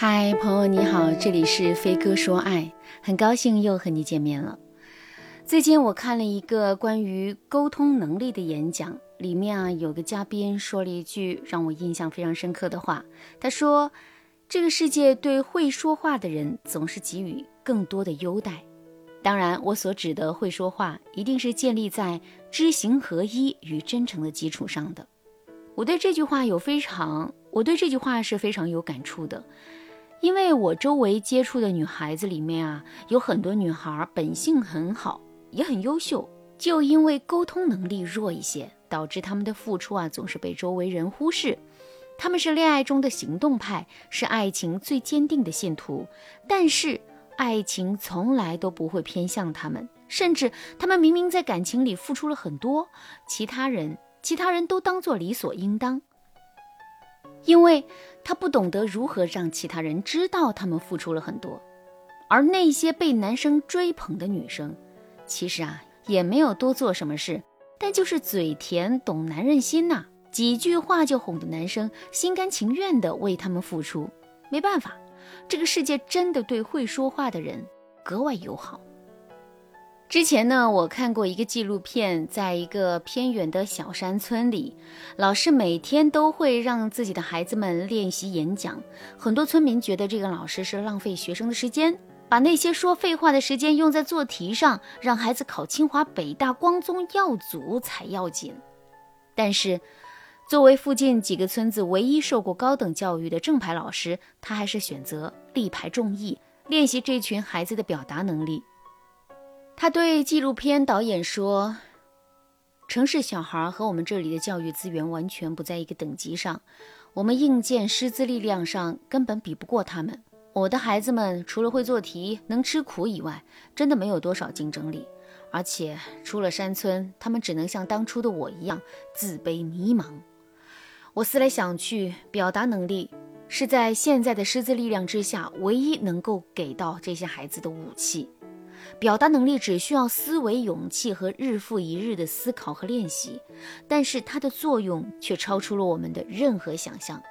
嗨，朋友你好，这里是飞哥说爱，很高兴又和你见面了。最近我看了一个关于沟通能力的演讲，里面啊有个嘉宾说了一句让我印象非常深刻的话。他说：“这个世界对会说话的人总是给予更多的优待。”当然，我所指的会说话，一定是建立在知行合一与真诚的基础上的。我对这句话有非常，我对这句话是非常有感触的。因为我周围接触的女孩子里面啊，有很多女孩本性很好，也很优秀，就因为沟通能力弱一些，导致她们的付出啊总是被周围人忽视。她们是恋爱中的行动派，是爱情最坚定的信徒，但是爱情从来都不会偏向她们，甚至她们明明在感情里付出了很多，其他人其他人都当做理所应当。因为她不懂得如何让其他人知道她们付出了很多，而那些被男生追捧的女生，其实啊也没有多做什么事，但就是嘴甜懂男人心呐，几句话就哄得男生心甘情愿地为他们付出。没办法，这个世界真的对会说话的人格外友好。之前呢，我看过一个纪录片，在一个偏远的小山村里，老师每天都会让自己的孩子们练习演讲。很多村民觉得这个老师是浪费学生的时间，把那些说废话的时间用在做题上，让孩子考清华、北大、光宗耀祖才要紧。但是，作为附近几个村子唯一受过高等教育的正牌老师，他还是选择力排众议，练习这群孩子的表达能力。他对纪录片导演说：“城市小孩和我们这里的教育资源完全不在一个等级上，我们硬件师资力量上根本比不过他们。我的孩子们除了会做题、能吃苦以外，真的没有多少竞争力。而且出了山村，他们只能像当初的我一样自卑迷茫。我思来想去，表达能力是在现在的师资力量之下唯一能够给到这些孩子的武器。”表达能力只需要思维勇气和日复一日的思考和练习，但是它的作用却超出了我们的任何想象。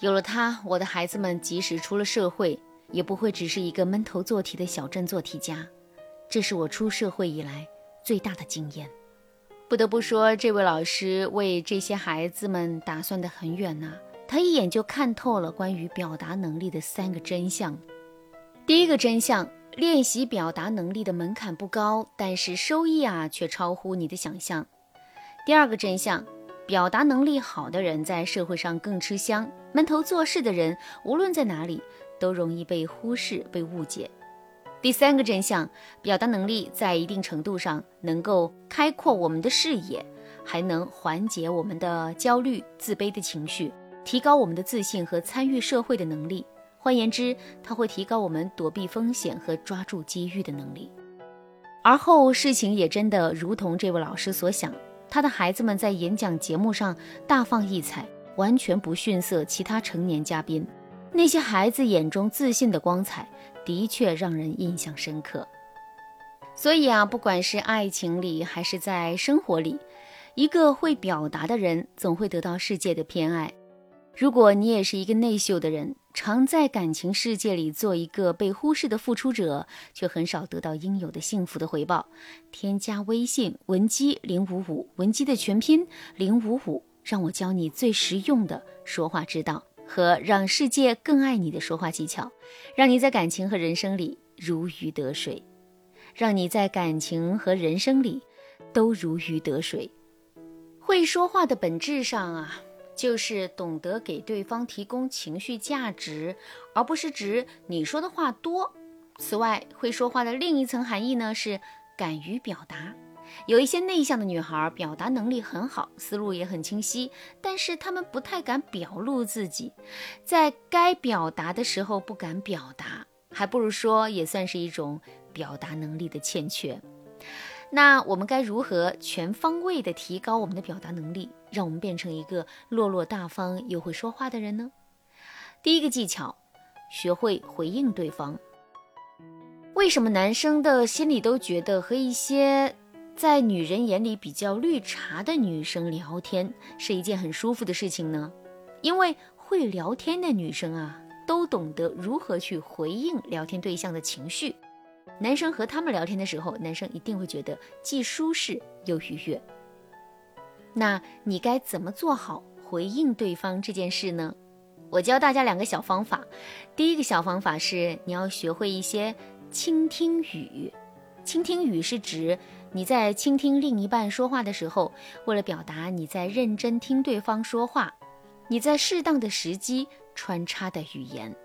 有了它，我的孩子们即使出了社会，也不会只是一个闷头做题的小镇做题家。这是我出社会以来最大的经验。不得不说，这位老师为这些孩子们打算得很远呐。他一眼就看透了关于表达能力的三个真相。第一个真相。练习表达能力的门槛不高，但是收益啊却超乎你的想象。第二个真相，表达能力好的人在社会上更吃香，闷头做事的人无论在哪里都容易被忽视、被误解。第三个真相，表达能力在一定程度上能够开阔我们的视野，还能缓解我们的焦虑、自卑的情绪，提高我们的自信和参与社会的能力。换言之，它会提高我们躲避风险和抓住机遇的能力。而后事情也真的如同这位老师所想，他的孩子们在演讲节目上大放异彩，完全不逊色其他成年嘉宾。那些孩子眼中自信的光彩，的确让人印象深刻。所以啊，不管是爱情里还是在生活里，一个会表达的人总会得到世界的偏爱。如果你也是一个内秀的人，常在感情世界里做一个被忽视的付出者，却很少得到应有的幸福的回报。添加微信文姬零五五，文姬的全拼零五五，让我教你最实用的说话之道和让世界更爱你的说话技巧，让你在感情和人生里如鱼得水，让你在感情和人生里都如鱼得水。会说话的本质上啊。就是懂得给对方提供情绪价值，而不是指你说的话多。此外，会说话的另一层含义呢是敢于表达。有一些内向的女孩表达能力很好，思路也很清晰，但是她们不太敢表露自己，在该表达的时候不敢表达，还不如说也算是一种表达能力的欠缺。那我们该如何全方位的提高我们的表达能力，让我们变成一个落落大方又会说话的人呢？第一个技巧，学会回应对方。为什么男生的心里都觉得和一些在女人眼里比较绿茶的女生聊天是一件很舒服的事情呢？因为会聊天的女生啊。都懂得如何去回应聊天对象的情绪。男生和他们聊天的时候，男生一定会觉得既舒适又愉悦。那你该怎么做好回应对方这件事呢？我教大家两个小方法。第一个小方法是你要学会一些倾听语。倾听语是指你在倾听另一半说话的时候，为了表达你在认真听对方说话，你在适当的时机穿插的语言。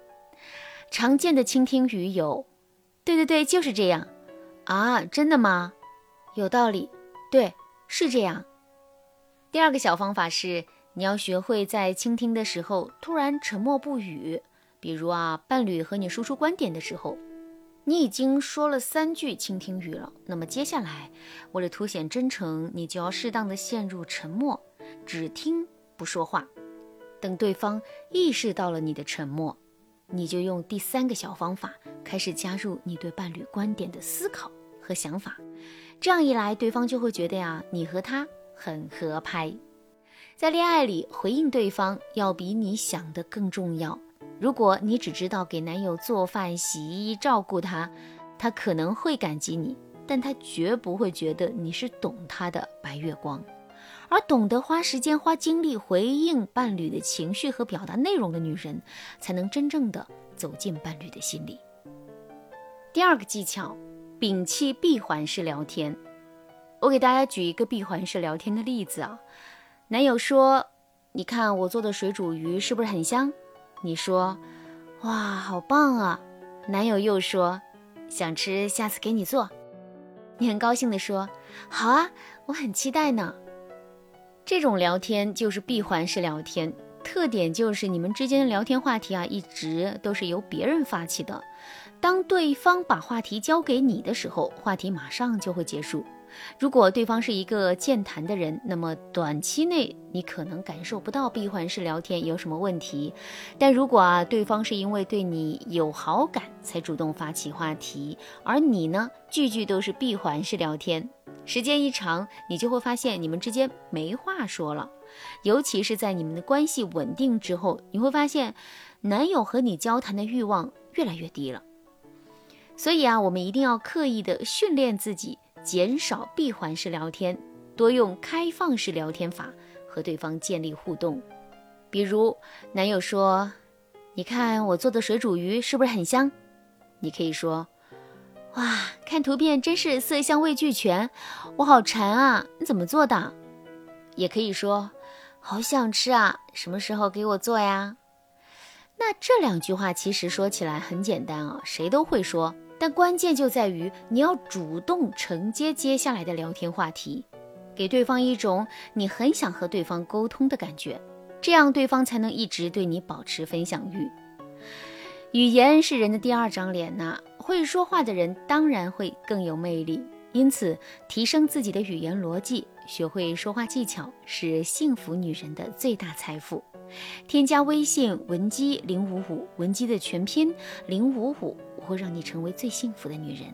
常见的倾听语有：对对对，就是这样。啊，真的吗？有道理。对，是这样。第二个小方法是，你要学会在倾听的时候突然沉默不语。比如啊，伴侣和你输出观点的时候，你已经说了三句倾听语了，那么接下来为了凸显真诚，你就要适当的陷入沉默，只听不说话。等对方意识到了你的沉默，你就用第三个小方法开始加入你对伴侣观点的思考和想法。这样一来，对方就会觉得呀，你和他。很合拍，在恋爱里回应对方要比你想的更重要。如果你只知道给男友做饭、洗衣、照顾他，他可能会感激你，但他绝不会觉得你是懂他的白月光。而懂得花时间、花精力回应伴侣的情绪和表达内容的女人，才能真正的走进伴侣的心里。第二个技巧，摒弃闭环式聊天。我给大家举一个闭环式聊天的例子啊，男友说：“你看我做的水煮鱼是不是很香？”你说：“哇，好棒啊！”男友又说：“想吃，下次给你做。”你很高兴地说：“好啊，我很期待呢。”这种聊天就是闭环式聊天，特点就是你们之间的聊天话题啊，一直都是由别人发起的。当对方把话题交给你的时候，话题马上就会结束。如果对方是一个健谈的人，那么短期内你可能感受不到闭环式聊天有什么问题。但如果啊，对方是因为对你有好感才主动发起话题，而你呢，句句都是闭环式聊天，时间一长，你就会发现你们之间没话说了。尤其是在你们的关系稳定之后，你会发现男友和你交谈的欲望越来越低了。所以啊，我们一定要刻意的训练自己。减少闭环式聊天，多用开放式聊天法和对方建立互动。比如，男友说：“你看我做的水煮鱼是不是很香？”你可以说：“哇，看图片真是色香味俱全，我好馋啊！你怎么做的？”也可以说：“好想吃啊，什么时候给我做呀？”那这两句话其实说起来很简单啊，谁都会说。但关键就在于你要主动承接接下来的聊天话题，给对方一种你很想和对方沟通的感觉，这样对方才能一直对你保持分享欲。语言是人的第二张脸呐，会说话的人当然会更有魅力。因此，提升自己的语言逻辑，学会说话技巧，是幸福女人的最大财富。添加微信文姬零五五，文姬的全拼零五五。我会让你成为最幸福的女人。